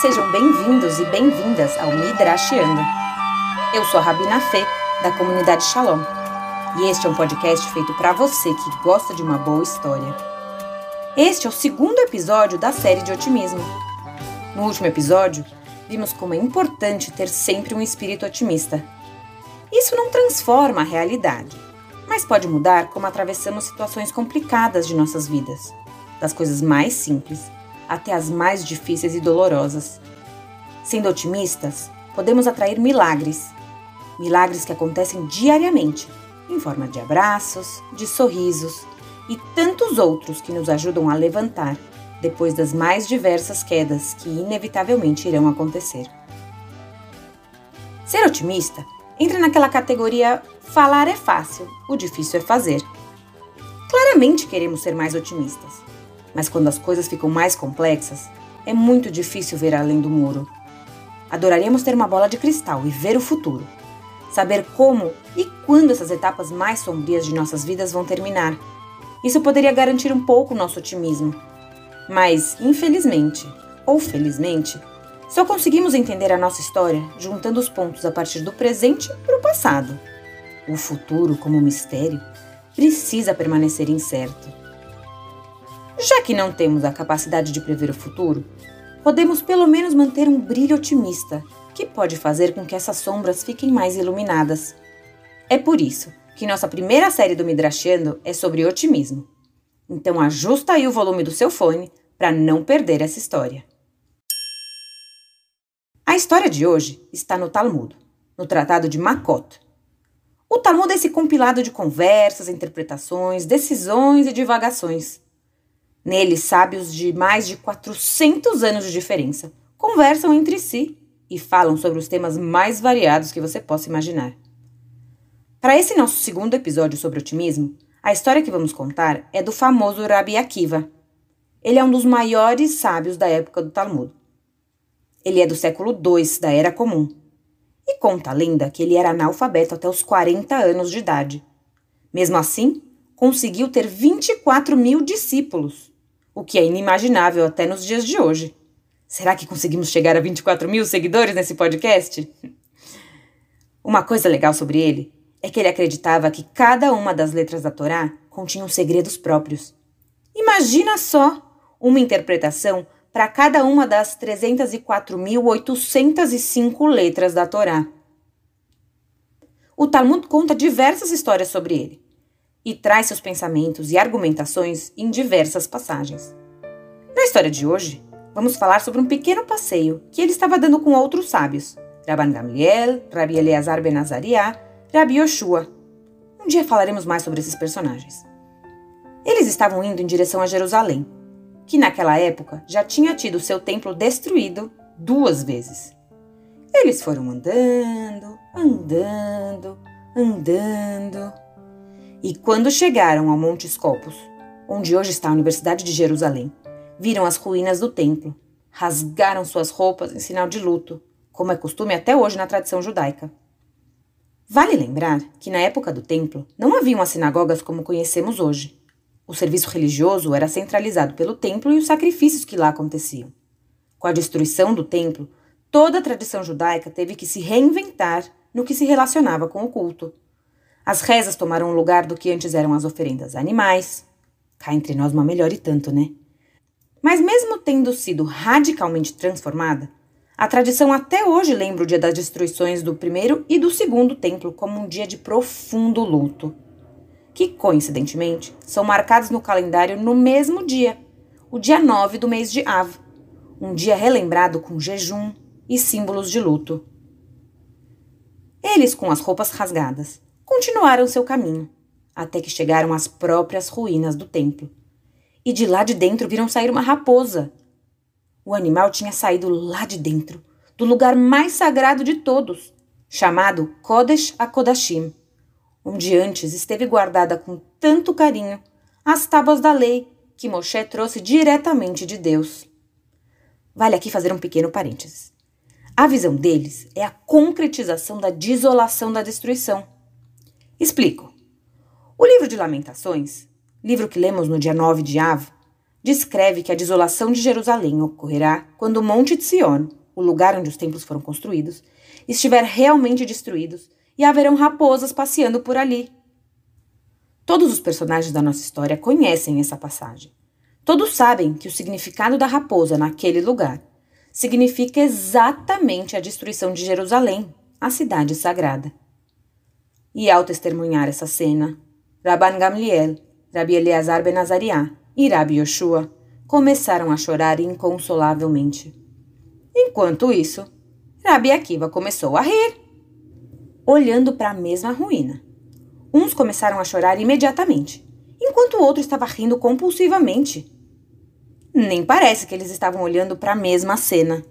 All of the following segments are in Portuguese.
Sejam bem-vindos e bem-vindas ao Midrashiando. Eu sou a Rabina Fê, da comunidade Shalom, e este é um podcast feito para você que gosta de uma boa história. Este é o segundo episódio da série de otimismo. No último episódio, vimos como é importante ter sempre um espírito otimista. Isso não transforma a realidade, mas pode mudar como atravessamos situações complicadas de nossas vidas, das coisas mais simples até as mais difíceis e dolorosas. Sendo otimistas, podemos atrair milagres. Milagres que acontecem diariamente, em forma de abraços, de sorrisos e tantos outros que nos ajudam a levantar depois das mais diversas quedas que inevitavelmente irão acontecer. Ser otimista entra naquela categoria falar é fácil, o difícil é fazer. Claramente queremos ser mais otimistas, mas quando as coisas ficam mais complexas, é muito difícil ver além do muro. Adoraríamos ter uma bola de cristal e ver o futuro. Saber como e quando essas etapas mais sombrias de nossas vidas vão terminar. Isso poderia garantir um pouco nosso otimismo. Mas, infelizmente, ou felizmente, só conseguimos entender a nossa história juntando os pontos a partir do presente para o passado. O futuro, como mistério, precisa permanecer incerto. Já que não temos a capacidade de prever o futuro, podemos pelo menos manter um brilho otimista, que pode fazer com que essas sombras fiquem mais iluminadas. É por isso que nossa primeira série do Midrashando é sobre otimismo. Então ajusta aí o volume do seu fone para não perder essa história. A história de hoje está no Talmud, no Tratado de Makot. O Talmud é esse compilado de conversas, interpretações, decisões e divagações Nele, sábios de mais de 400 anos de diferença conversam entre si e falam sobre os temas mais variados que você possa imaginar. Para esse nosso segundo episódio sobre otimismo, a história que vamos contar é do famoso Rabi Akiva. Ele é um dos maiores sábios da época do Talmud. Ele é do século II da Era Comum e conta a lenda que ele era analfabeto até os 40 anos de idade. Mesmo assim, conseguiu ter 24 mil discípulos o que é inimaginável até nos dias de hoje. Será que conseguimos chegar a 24 mil seguidores nesse podcast? Uma coisa legal sobre ele é que ele acreditava que cada uma das letras da Torá continham segredos próprios. Imagina só uma interpretação para cada uma das 304.805 letras da Torá. O Talmud conta diversas histórias sobre ele e traz seus pensamentos e argumentações em diversas passagens. Na história de hoje, vamos falar sobre um pequeno passeio que ele estava dando com outros sábios, Rabban Gamliel, Rabi Eleazar ben Azariah, Rabi Yoshua. Um dia falaremos mais sobre esses personagens. Eles estavam indo em direção a Jerusalém, que naquela época já tinha tido seu templo destruído duas vezes. Eles foram andando, andando, andando e quando chegaram ao Monte Scopus, onde hoje está a Universidade de Jerusalém, viram as ruínas do templo, rasgaram suas roupas em sinal de luto, como é costume até hoje na tradição judaica. Vale lembrar que na época do templo não haviam as sinagogas como conhecemos hoje. O serviço religioso era centralizado pelo templo e os sacrifícios que lá aconteciam. Com a destruição do templo, toda a tradição judaica teve que se reinventar no que se relacionava com o culto. As rezas tomaram o lugar do que antes eram as oferendas a animais. Cá entre nós uma melhor e tanto, né? Mas mesmo tendo sido radicalmente transformada, a tradição até hoje lembra o dia das destruições do primeiro e do segundo templo como um dia de profundo luto, que coincidentemente são marcados no calendário no mesmo dia, o dia 9 do mês de Av, um dia relembrado com jejum e símbolos de luto. Eles com as roupas rasgadas, continuaram seu caminho, até que chegaram às próprias ruínas do templo. E de lá de dentro viram sair uma raposa. O animal tinha saído lá de dentro, do lugar mais sagrado de todos, chamado Kodesh HaKodashim, onde antes esteve guardada com tanto carinho as tábuas da lei que Moshe trouxe diretamente de Deus. Vale aqui fazer um pequeno parênteses. A visão deles é a concretização da desolação da destruição Explico. O livro de Lamentações, livro que lemos no dia 9 de Av, descreve que a desolação de Jerusalém ocorrerá quando o Monte de Sion, o lugar onde os templos foram construídos, estiver realmente destruído e haverão raposas passeando por ali. Todos os personagens da nossa história conhecem essa passagem. Todos sabem que o significado da raposa naquele lugar significa exatamente a destruição de Jerusalém, a cidade sagrada. E ao testemunhar essa cena, Rabban Gamliel, Rabi Eleazar Ben Azariah e Rabi Yoshua começaram a chorar inconsolavelmente. Enquanto isso, Rabi Akiva começou a rir, olhando para a mesma ruína. Uns começaram a chorar imediatamente, enquanto o outro estava rindo compulsivamente. Nem parece que eles estavam olhando para a mesma cena.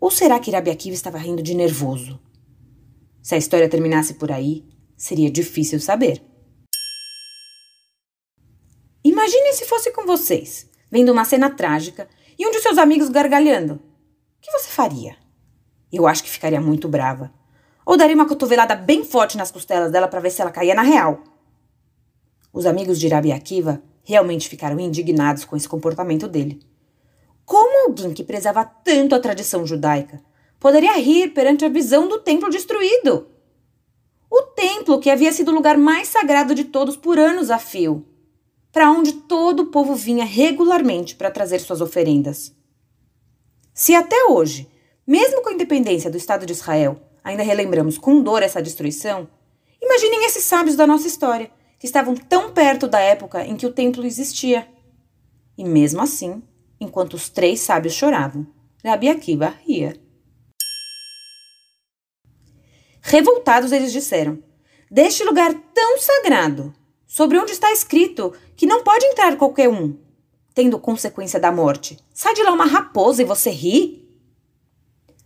Ou será que Rabi Akiva estava rindo de nervoso? Se a história terminasse por aí, seria difícil saber. Imagine se fosse com vocês, vendo uma cena trágica e um de seus amigos gargalhando. O que você faria? Eu acho que ficaria muito brava. Ou daria uma cotovelada bem forte nas costelas dela para ver se ela caía na real. Os amigos de Rabi Akiva realmente ficaram indignados com esse comportamento dele. Como alguém que prezava tanto a tradição judaica poderia rir perante a visão do templo destruído? O templo que havia sido o lugar mais sagrado de todos por anos a fio, para onde todo o povo vinha regularmente para trazer suas oferendas. Se até hoje, mesmo com a independência do Estado de Israel, ainda relembramos com dor essa destruição, imaginem esses sábios da nossa história, que estavam tão perto da época em que o templo existia. E mesmo assim, enquanto os três sábios choravam, Rabi Akiva ria. Revoltados, eles disseram: Deste lugar tão sagrado, sobre onde está escrito que não pode entrar qualquer um, tendo consequência da morte, sai de lá uma raposa e você ri?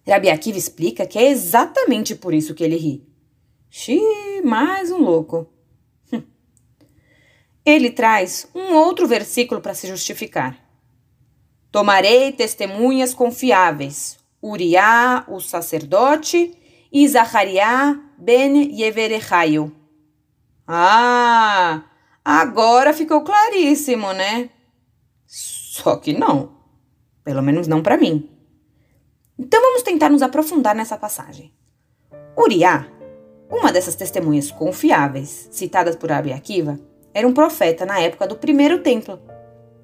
Rabi Akiva explica que é exatamente por isso que ele ri. Xiii, mais um louco. Ele traz um outro versículo para se justificar. Tomarei testemunhas confiáveis, Uriá, o sacerdote, e Zachariá ben Yeverechaio. Ah, agora ficou claríssimo, né? Só que não. Pelo menos não para mim. Então vamos tentar nos aprofundar nessa passagem. Uriá, uma dessas testemunhas confiáveis citadas por Abi Akiva, era um profeta na época do primeiro templo.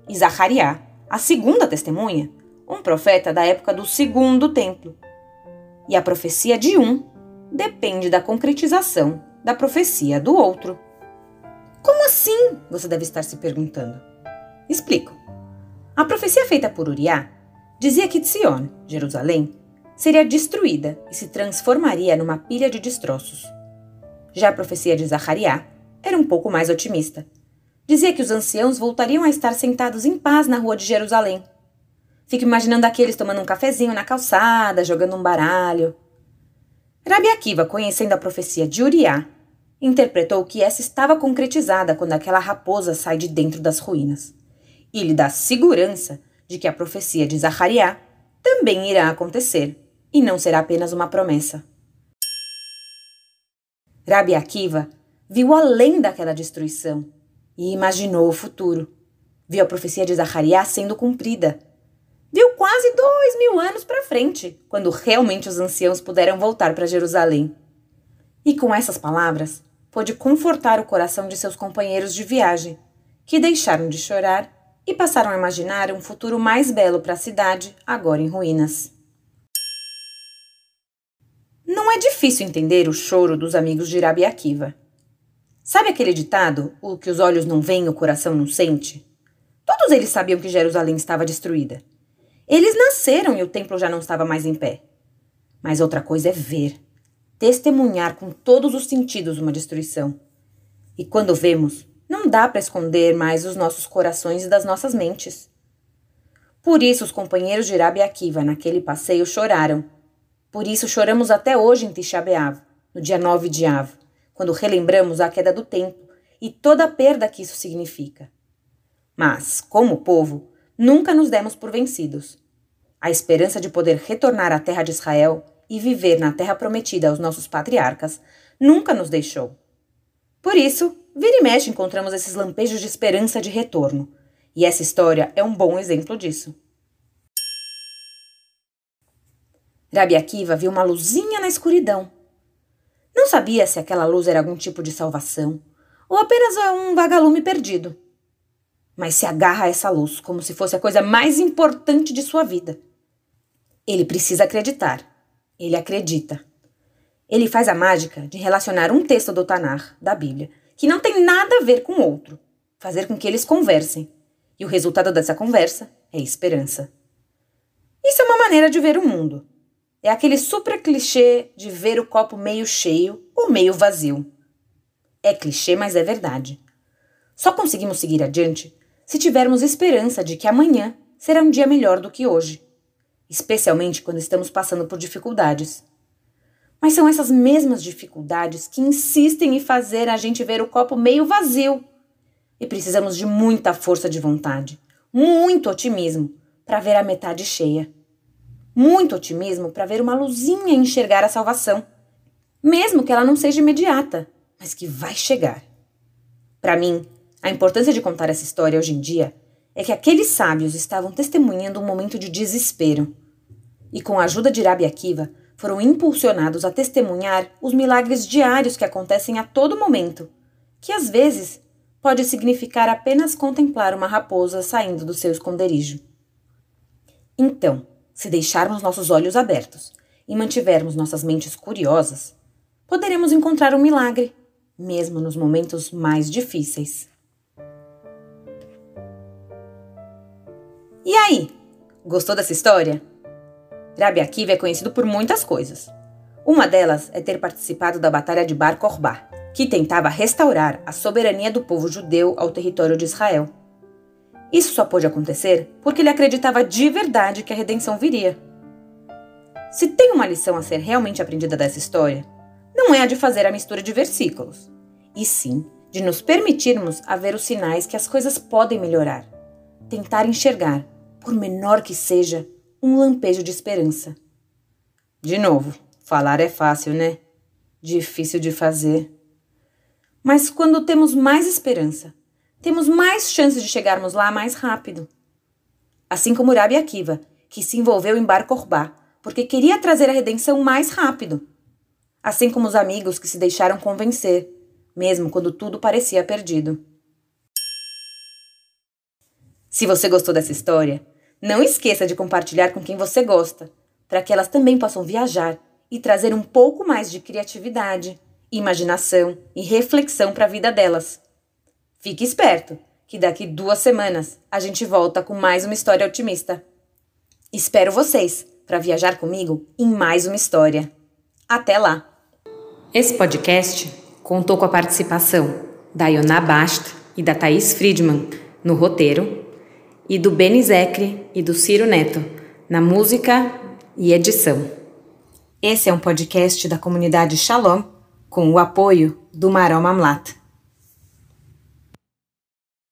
E Zacariá, a segunda testemunha, um profeta da época do segundo templo. E a profecia de um depende da concretização da profecia do outro. Como assim? Você deve estar se perguntando. Explico. A profecia feita por Uriá dizia que Sion, Jerusalém, seria destruída e se transformaria numa pilha de destroços. Já a profecia de Zacariá era um pouco mais otimista. Dizia que os anciãos voltariam a estar sentados em paz na rua de Jerusalém. Fico imaginando aqueles tomando um cafezinho na calçada, jogando um baralho. Rabi Akiva, conhecendo a profecia de Uriá, interpretou que essa estava concretizada quando aquela raposa sai de dentro das ruínas. E lhe dá segurança de que a profecia de Zacariá também irá acontecer, e não será apenas uma promessa. Rabi Akiva viu além daquela destruição e imaginou o futuro. Viu a profecia de Zacarias sendo cumprida. Viu quase dois mil anos para frente, quando realmente os anciãos puderam voltar para Jerusalém. E com essas palavras, pôde confortar o coração de seus companheiros de viagem, que deixaram de chorar e passaram a imaginar um futuro mais belo para a cidade, agora em ruínas. Não é difícil entender o choro dos amigos de Rabi Akiva. Sabe aquele ditado, o que os olhos não veem, o coração não sente? Todos eles sabiam que Jerusalém estava destruída. Eles nasceram e o templo já não estava mais em pé. Mas outra coisa é ver, testemunhar com todos os sentidos uma destruição. E quando vemos, não dá para esconder mais os nossos corações e das nossas mentes. Por isso os companheiros de Rabi Akiva naquele passeio choraram. Por isso choramos até hoje em Tisha B'Av, no dia 9 de Av quando relembramos a queda do templo e toda a perda que isso significa. Mas, como povo, nunca nos demos por vencidos. A esperança de poder retornar à terra de Israel e viver na terra prometida aos nossos patriarcas nunca nos deixou. Por isso, vira e mexe encontramos esses lampejos de esperança de retorno, E essa história é um bom exemplo disso. Rabi Akiva viu uma luzinha na escuridão. Não sabia se aquela luz era algum tipo de salvação ou apenas um vagalume perdido. Mas se agarra a essa luz como se fosse a coisa mais importante de sua vida. Ele precisa acreditar. Ele acredita. Ele faz a mágica de relacionar um texto do Tanar, da Bíblia, que não tem nada a ver com outro, fazer com que eles conversem. E o resultado dessa conversa é esperança. Isso é uma maneira de ver o mundo. É aquele super clichê de ver o copo meio cheio ou meio vazio. É clichê, mas é verdade. Só conseguimos seguir adiante se tivermos esperança de que amanhã será um dia melhor do que hoje, especialmente quando estamos passando por dificuldades. Mas são essas mesmas dificuldades que insistem em fazer a gente ver o copo meio vazio. E precisamos de muita força de vontade, muito otimismo para ver a metade cheia muito otimismo para ver uma luzinha enxergar a salvação, mesmo que ela não seja imediata, mas que vai chegar. Para mim, a importância de contar essa história hoje em dia é que aqueles sábios estavam testemunhando um momento de desespero. E com a ajuda de Rabi Akiva, foram impulsionados a testemunhar os milagres diários que acontecem a todo momento, que às vezes pode significar apenas contemplar uma raposa saindo do seu esconderijo. Então, se deixarmos nossos olhos abertos e mantivermos nossas mentes curiosas, poderemos encontrar um milagre, mesmo nos momentos mais difíceis. E aí, gostou dessa história? Rabi Akiva é conhecido por muitas coisas. Uma delas é ter participado da Batalha de Bar Kokhba, que tentava restaurar a soberania do povo judeu ao território de Israel. Isso só pôde acontecer porque ele acreditava de verdade que a redenção viria. Se tem uma lição a ser realmente aprendida dessa história, não é a de fazer a mistura de versículos, e sim de nos permitirmos a ver os sinais que as coisas podem melhorar, tentar enxergar, por menor que seja, um lampejo de esperança. De novo, falar é fácil, né? Difícil de fazer. Mas quando temos mais esperança, temos mais chances de chegarmos lá mais rápido. Assim como Urabi Akiva, que se envolveu em Bar Korbá, porque queria trazer a redenção mais rápido. Assim como os amigos que se deixaram convencer, mesmo quando tudo parecia perdido. Se você gostou dessa história, não esqueça de compartilhar com quem você gosta, para que elas também possam viajar e trazer um pouco mais de criatividade, imaginação e reflexão para a vida delas. Fique esperto, que daqui duas semanas a gente volta com mais uma história otimista. Espero vocês para viajar comigo em mais uma história. Até lá! Esse podcast contou com a participação da Iona Bast e da Thaís Friedman no roteiro e do Beni Zecre e do Ciro Neto na música e edição. Esse é um podcast da comunidade Shalom com o apoio do Maró Mamlat.